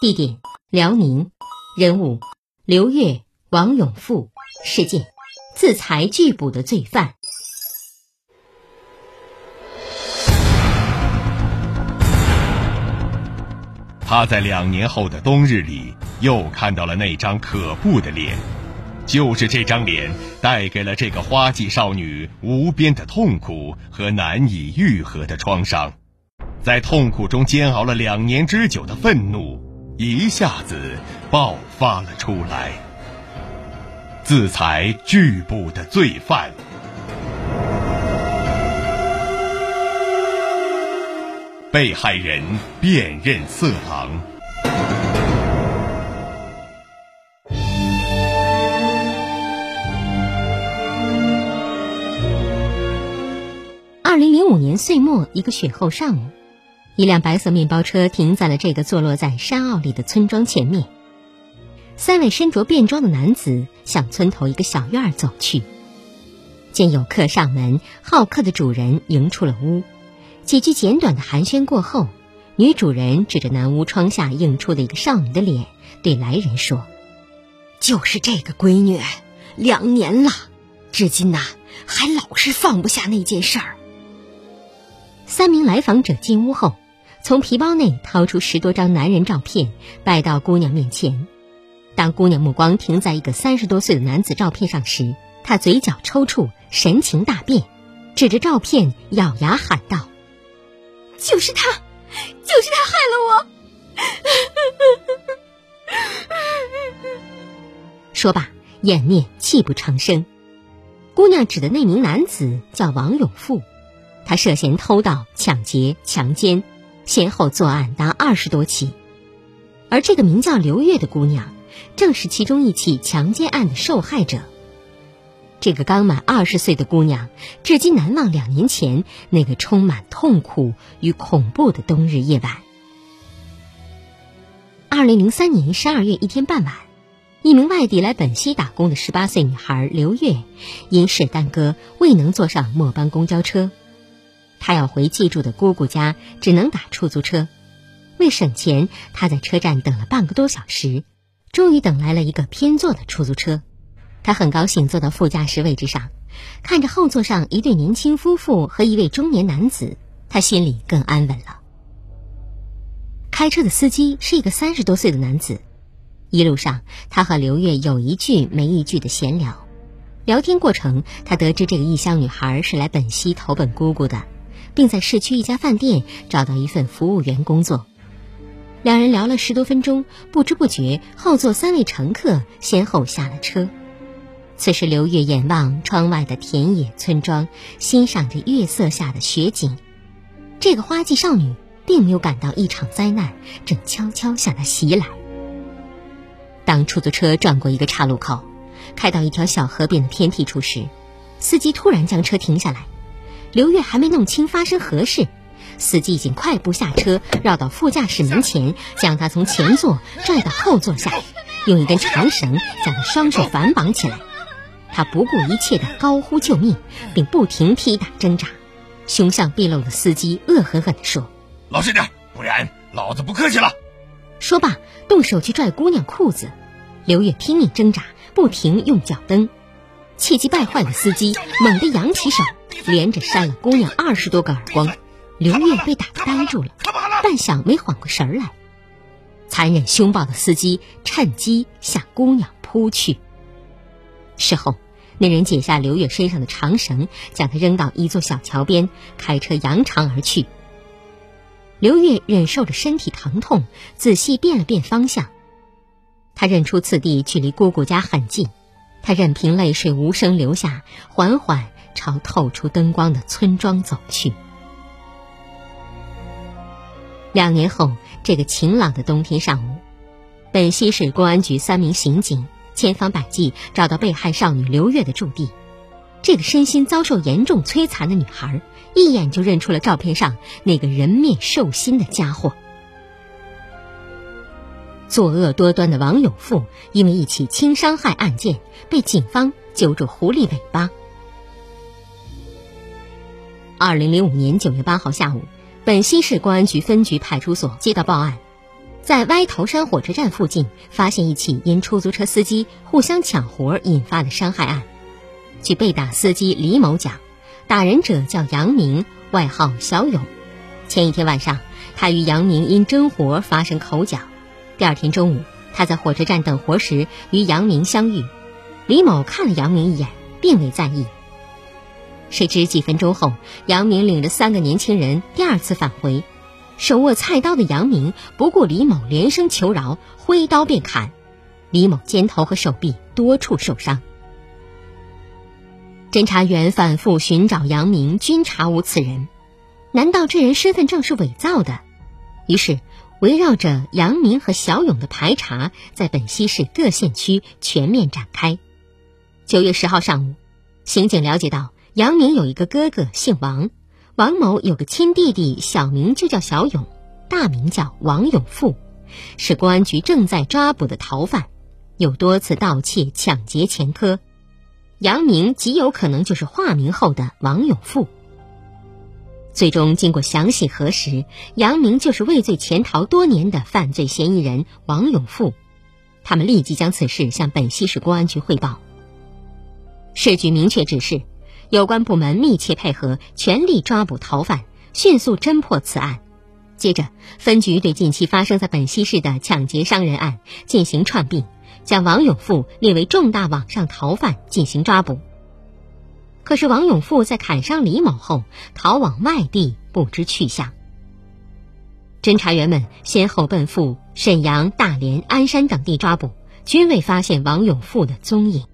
地点：辽宁，人物：刘越、王永富，事件。自裁拒捕的罪犯，他在两年后的冬日里又看到了那张可怖的脸，就是这张脸带给了这个花季少女无边的痛苦和难以愈合的创伤，在痛苦中煎熬了两年之久的愤怒一下子爆发了出来。自裁拒捕的罪犯，被害人辨认色狼。二零零五年岁末，一个雪后上午，一辆白色面包车停在了这个坐落在山坳里的村庄前面。三位身着便装的男子向村头一个小院走去。见有客上门，好客的主人迎出了屋。几句简短的寒暄过后，女主人指着南屋窗下映出的一个少女的脸，对来人说：“就是这个闺女，两年了，至今呐还老是放不下那件事儿。”三名来访者进屋后，从皮包内掏出十多张男人照片，摆到姑娘面前。当姑娘目光停在一个三十多岁的男子照片上时，她嘴角抽搐，神情大变，指着照片咬牙喊道：“就是他，就是他害了我！” 说罢，掩面泣不成声。姑娘指的那名男子叫王永富，他涉嫌偷盗、抢劫、强奸，先后作案达二十多起，而这个名叫刘月的姑娘。正是其中一起强奸案的受害者。这个刚满二十岁的姑娘，至今难忘两年前那个充满痛苦与恐怖的冬日夜晚。二零零三年十二月一天傍晚，一名外地来本溪打工的十八岁女孩刘月，因事耽搁，未能坐上末班公交车。他要回寄住的姑姑家，只能打出租车。为省钱，他在车站等了半个多小时。终于等来了一个偏座的出租车，他很高兴坐到副驾驶位置上，看着后座上一对年轻夫妇和一位中年男子，他心里更安稳了。开车的司机是一个三十多岁的男子，一路上他和刘月有一句没一句的闲聊，聊天过程他得知这个异乡女孩是来本溪投奔姑姑的，并在市区一家饭店找到一份服务员工作。两人聊了十多分钟，不知不觉，后座三位乘客先后下了车。此时，刘月眼望窗外的田野村庄，欣赏着月色下的雪景。这个花季少女并没有感到一场灾难正悄悄向她袭来。当出租车转过一个岔路口，开到一条小河边的偏僻处时，司机突然将车停下来。刘月还没弄清发生何事。司机已经快步下车，绕到副驾驶门前，将他从前座拽到后座下，用一根长绳将他双手反绑起来。他不顾一切地高呼救命，并不停踢打挣扎。凶相毕露的司机恶狠狠地说：“老实点，不然老子不客气了。”说罢，动手去拽姑娘裤子。刘月拼命挣扎，不停用脚蹬。气急败坏的司机猛地扬起手，连着扇了姑娘二十多个耳光。刘月被打呆住了，半晌没缓过神来。残忍凶暴的司机趁机向姑娘扑去。事后，那人解下刘月身上的长绳，将她扔到一座小桥边，开车扬长而去。刘月忍受着身体疼痛，仔细辨了辨方向。他认出此地距离姑姑家很近，他任凭泪水无声流下，缓缓朝透出灯光的村庄走去。两年后，这个晴朗的冬天上午，本溪市公安局三名刑警千方百计找到被害少女刘月的驻地。这个身心遭受严重摧残的女孩，一眼就认出了照片上那个人面兽心的家伙。作恶多端的王永富，因为一起轻伤害案件，被警方揪住狐狸尾巴。二零零五年九月八号下午，本溪市公安局分局派出所接到报案，在歪头山火车站附近发现一起因出租车司机互相抢活引发的伤害案。据被打司机李某讲，打人者叫杨明，外号小勇。前一天晚上，他与杨明因争活发生口角。第二天中午，他在火车站等活时与杨明相遇，李某看了杨明一眼，并未在意。谁知几分钟后，杨明领着三个年轻人第二次返回，手握菜刀的杨明不顾李某连声求饶，挥刀便砍，李某肩头和手臂多处受伤。侦查员反复寻找杨明，均查无此人，难道这人身份证是伪造的？于是。围绕着杨明和小勇的排查，在本溪市各县区全面展开。九月十号上午，刑警了解到杨明有一个哥哥姓王，王某有个亲弟弟，小名就叫小勇，大名叫王永富，是公安局正在抓捕的逃犯，有多次盗窃、抢劫前科。杨明极有可能就是化名后的王永富。最终经过详细核实，杨明就是畏罪潜逃多年的犯罪嫌疑人王永富。他们立即将此事向本溪市公安局汇报。市局明确指示，有关部门密切配合，全力抓捕逃犯，迅速侦破此案。接着，分局对近期发生在本溪市的抢劫伤人案进行串并，将王永富列为重大网上逃犯进行抓捕。可是王永富在砍伤李某后逃往外地，不知去向。侦查员们先后奔赴沈阳、大连、鞍山等地抓捕，均未发现王永富的踪影。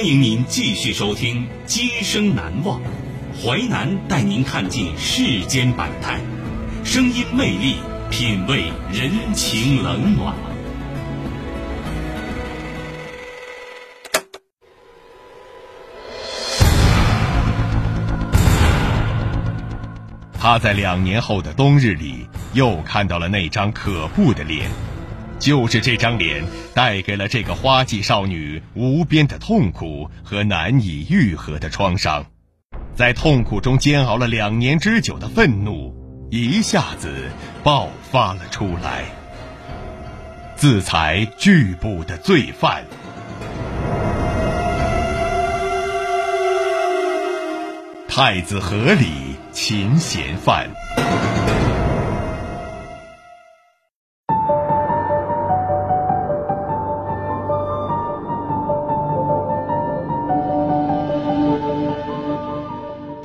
欢迎您继续收听《今生难忘》，淮南带您看尽世间百态，声音魅力，品味人情冷暖。他在两年后的冬日里，又看到了那张可怖的脸。就是这张脸，带给了这个花季少女无边的痛苦和难以愈合的创伤，在痛苦中煎熬了两年之久的愤怒，一下子爆发了出来。自裁拒捕的罪犯，太子河里擒嫌犯。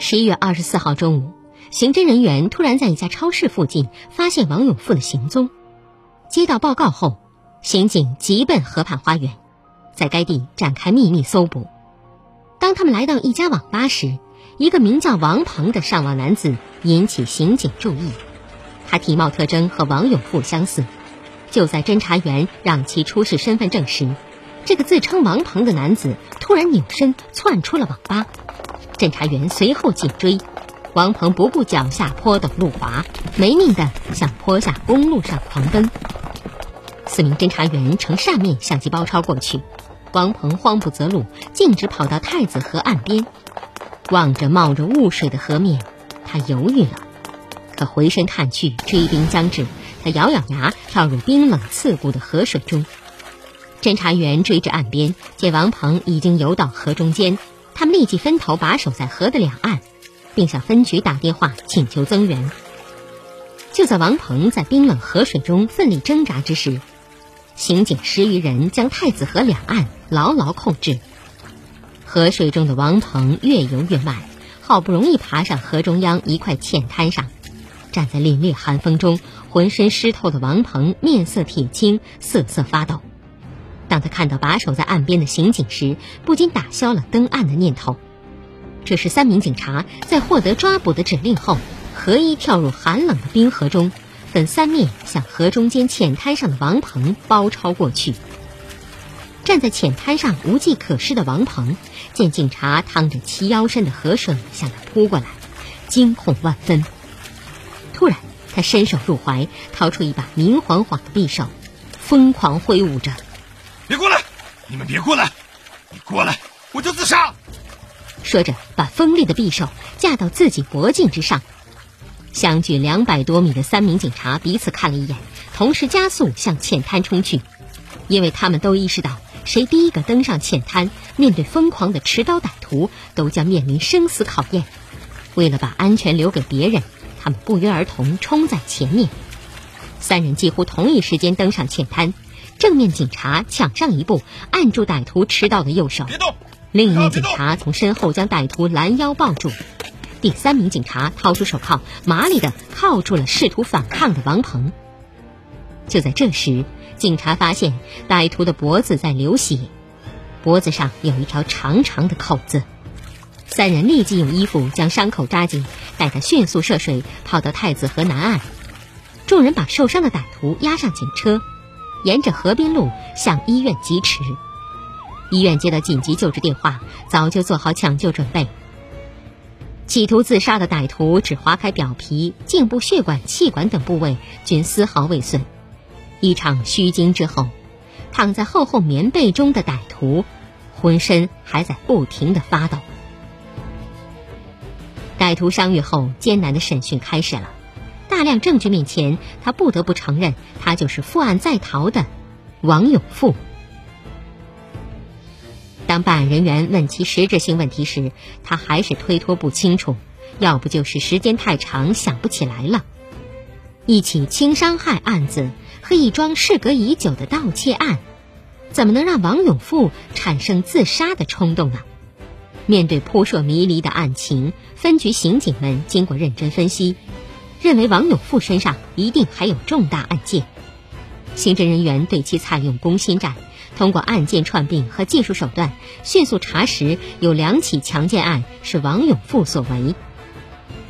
十一月二十四号中午，刑侦人员突然在一家超市附近发现王永富的行踪。接到报告后，刑警急奔河畔花园。在该地展开秘密搜捕。当他们来到一家网吧时，一个名叫王鹏的上网男子引起刑警注意。他体貌特征和王永富相似。就在侦查员让其出示身份证时，这个自称王鹏的男子突然扭身窜出了网吧。侦查员随后紧追，王鹏不顾脚下坡陡路滑，没命地向坡下公路上狂奔。四名侦查员呈扇面向其包抄过去。王鹏慌不择路，径直跑到太子河岸边，望着冒着雾水的河面，他犹豫了。可回身看去，追兵将至，他咬咬牙跳入冰冷刺骨的河水中。侦查员追至岸边，见王鹏已经游到河中间，他们立即分头把守在河的两岸，并向分局打电话请求增援。就在王鹏在冰冷河水中奋力挣扎之时，刑警十余人将太子河两岸牢牢控制。河水中的王鹏越游越慢，好不容易爬上河中央一块浅滩上。站在凛冽寒风中，浑身湿透的王鹏面色铁青，瑟瑟发抖。当他看到把守在岸边的刑警时，不禁打消了登岸的念头。这是三名警察在获得抓捕的指令后，合一跳入寒冷的冰河中，分三面向河中间浅滩上的王鹏包抄过去。站在浅滩上无计可施的王鹏，见警察趟着齐腰深的河水向他扑过来，惊恐万分。突然，他伸手入怀，掏出一把明晃晃的匕首，疯狂挥舞着。你们别过来！你过来，我就自杀！说着，把锋利的匕首架到自己脖颈之上。相距两百多米的三名警察彼此看了一眼，同时加速向浅滩冲去，因为他们都意识到，谁第一个登上浅滩，面对疯狂的持刀歹徒，都将面临生死考验。为了把安全留给别人。他们不约而同冲在前面，三人几乎同一时间登上浅滩。正面警察抢上一步，按住歹徒持刀的右手；另一名警察从身后将歹徒拦腰抱住。第三名警察掏出手铐，麻利的铐住了试图反抗的王鹏。就在这时，警察发现歹徒的脖子在流血，脖子上有一条长长的口子。三人立即用衣服将伤口扎紧，带他迅速涉水跑到太子河南岸。众人把受伤的歹徒押上警车，沿着河滨路向医院疾驰。医院接到紧急救治电话，早就做好抢救准备。企图自杀的歹徒只划开表皮，颈部血管、气管等部位均丝毫未损。一场虚惊之后，躺在厚厚棉被中的歹徒，浑身还在不停地发抖。歹徒伤愈后，艰难的审讯开始了。大量证据面前，他不得不承认，他就是负案在逃的王永富。当办案人员问其实质性问题时，他还是推脱不清楚，要不就是时间太长想不起来了。一起轻伤害案子和一桩事隔已久的盗窃案，怎么能让王永富产生自杀的冲动呢？面对扑朔迷离的案情，分局刑警们经过认真分析，认为王永富身上一定还有重大案件。刑侦人员对其采用攻心战，通过案件串并和技术手段，迅速查实有两起强奸案是王永富所为。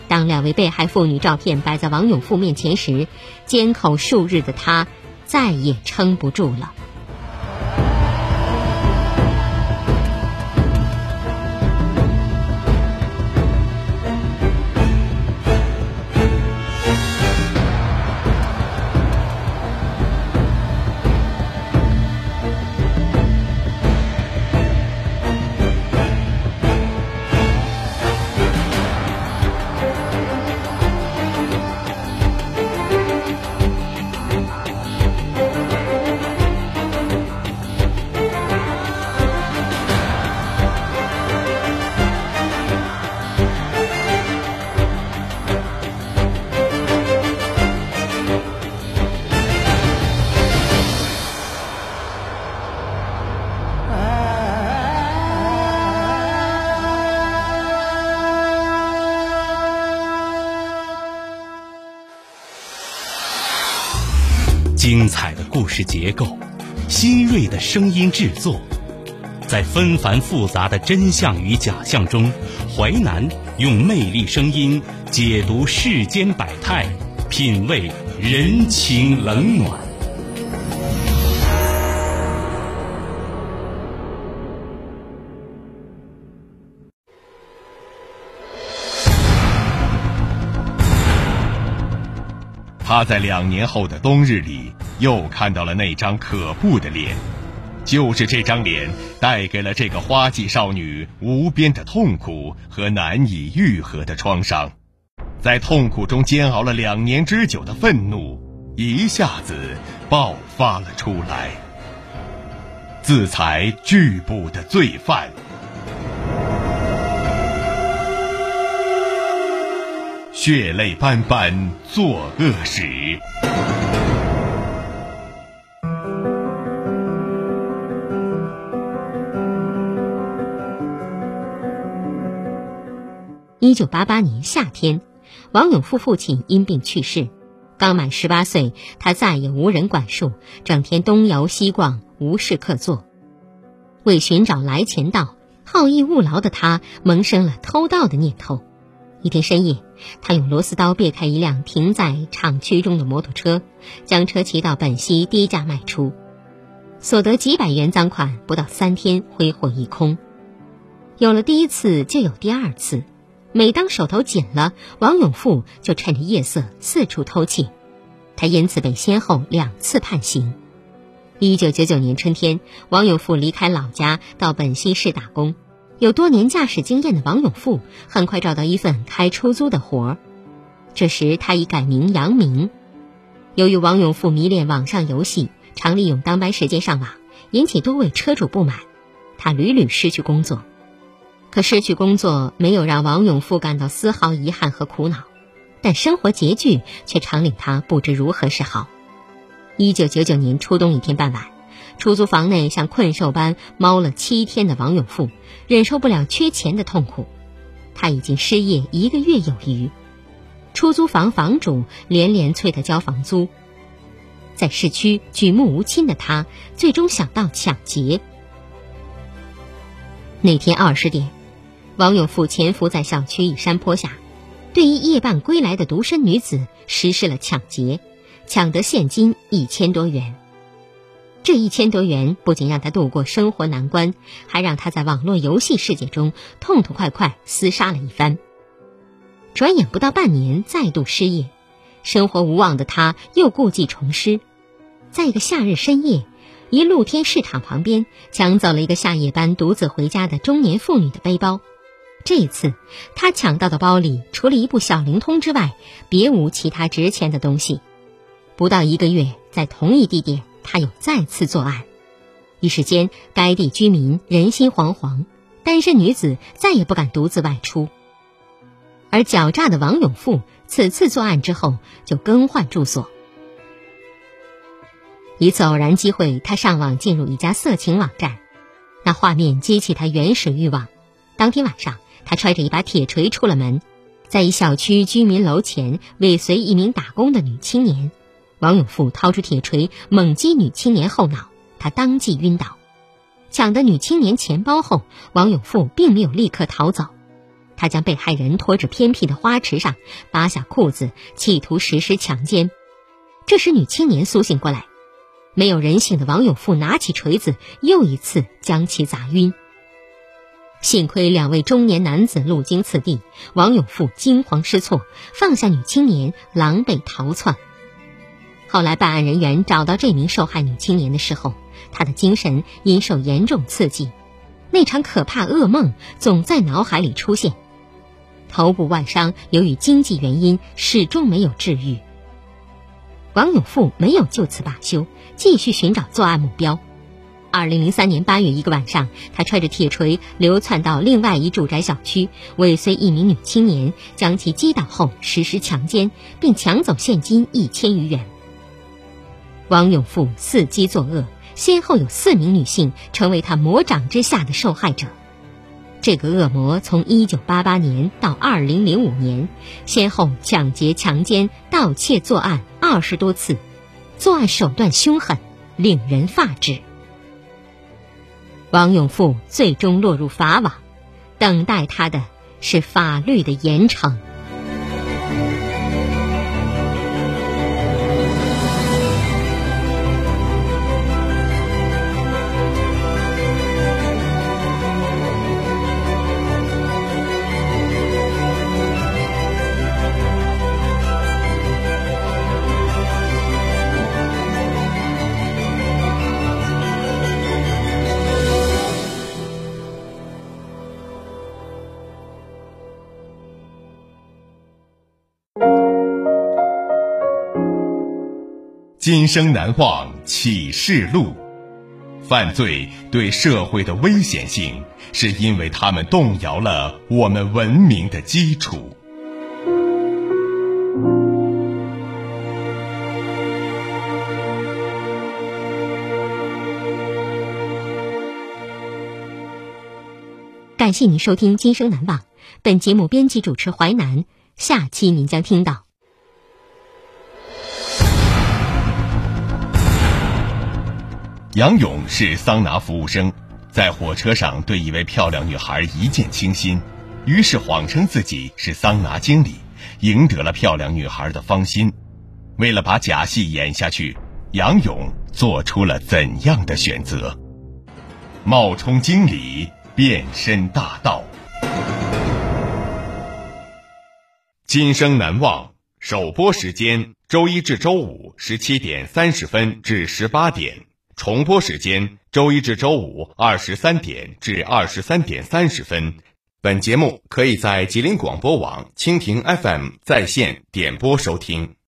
当两位被害妇女照片摆在王永富面前时，缄口数日的他再也撑不住了。是结构，新锐的声音制作，在纷繁复杂的真相与假象中，淮南用魅力声音解读世间百态，品味人情冷暖。他在两年后的冬日里又看到了那张可怖的脸，就是这张脸带给了这个花季少女无边的痛苦和难以愈合的创伤，在痛苦中煎熬了两年之久的愤怒一下子爆发了出来，自裁拒捕的罪犯。血泪斑斑作恶史。一九八八年夏天，王永富父亲因病去世，刚满十八岁，他再也无人管束，整天东游西逛，无事可做。为寻找来钱道，好逸恶劳的他萌生了偷盗的念头。一天深夜，他用螺丝刀别开一辆停在厂区中的摩托车，将车骑到本溪低价卖出，所得几百元赃款，不到三天挥霍一空。有了第一次，就有第二次。每当手头紧了，王永富就趁着夜色四处偷窃，他因此被先后两次判刑。一九九九年春天，王永富离开老家到本溪市打工。有多年驾驶经验的王永富很快找到一份开出租的活儿。这时他已改名杨明。由于王永富迷恋网上游戏，常利用当班时间上网，引起多位车主不满，他屡屡失去工作。可失去工作没有让王永富感到丝毫遗憾和苦恼，但生活拮据却常令他不知如何是好。一九九九年初冬一天傍晚。出租房内像困兽般猫了七天的王永富，忍受不了缺钱的痛苦。他已经失业一个月有余，出租房房主连连催他交房租。在市区举目无亲的他，最终想到抢劫。那天二十点，王永富潜伏在小区一山坡下，对一夜半归来的独身女子实施了抢劫，抢得现金一千多元。这一千多元不仅让他度过生活难关，还让他在网络游戏世界中痛痛快快厮杀了一番。转眼不到半年，再度失业，生活无望的他又故技重施，在一个夏日深夜，一露天市场旁边抢走了一个下夜班独自回家的中年妇女的背包。这一次，他抢到的包里除了一部小灵通之外，别无其他值钱的东西。不到一个月，在同一地点。他又再次作案，一时间该地居民人心惶惶，单身女子再也不敢独自外出。而狡诈的王永富此次作案之后就更换住所。一次偶然机会，他上网进入一家色情网站，那画面激起他原始欲望。当天晚上，他揣着一把铁锤出了门，在一小区居民楼前尾随一名打工的女青年。王永富掏出铁锤猛击女青年后脑，她当即晕倒。抢得女青年钱包后，王永富并没有立刻逃走，他将被害人拖至偏僻的花池上，扒下裤子，企图实施强奸。这时女青年苏醒过来，没有人性的王永富拿起锤子，又一次将其砸晕。幸亏两位中年男子路经此地，王永富惊慌失措，放下女青年，狼狈逃窜。后来，办案人员找到这名受害女青年的时候，她的精神因受严重刺激，那场可怕噩梦总在脑海里出现。头部外伤由于经济原因始终没有治愈。王永富没有就此罢休，继续寻找作案目标。二零零三年八月一个晚上，他揣着铁锤流窜到另外一住宅小区，尾随一名女青年，将其击倒后实施强奸，并抢走现金一千余元。王永富伺机作恶，先后有四名女性成为他魔掌之下的受害者。这个恶魔从1988年到2005年，先后抢劫、强奸、盗窃作案二十多次，作案手段凶狠，令人发指。王永富最终落入法网，等待他的是法律的严惩。今生难忘启示录，犯罪对社会的危险性，是因为他们动摇了我们文明的基础。感谢您收听《今生难忘》，本节目编辑主持淮南，下期您将听到。杨勇是桑拿服务生，在火车上对一位漂亮女孩一见倾心，于是谎称自己是桑拿经理，赢得了漂亮女孩的芳心。为了把假戏演下去，杨勇做出了怎样的选择？冒充经理，变身大盗。今生难忘首播时间：周一至周五十七点三十分至十八点。重播时间：周一至周五二十三点至二十三点三十分。本节目可以在吉林广播网、蜻蜓 FM 在线点播收听。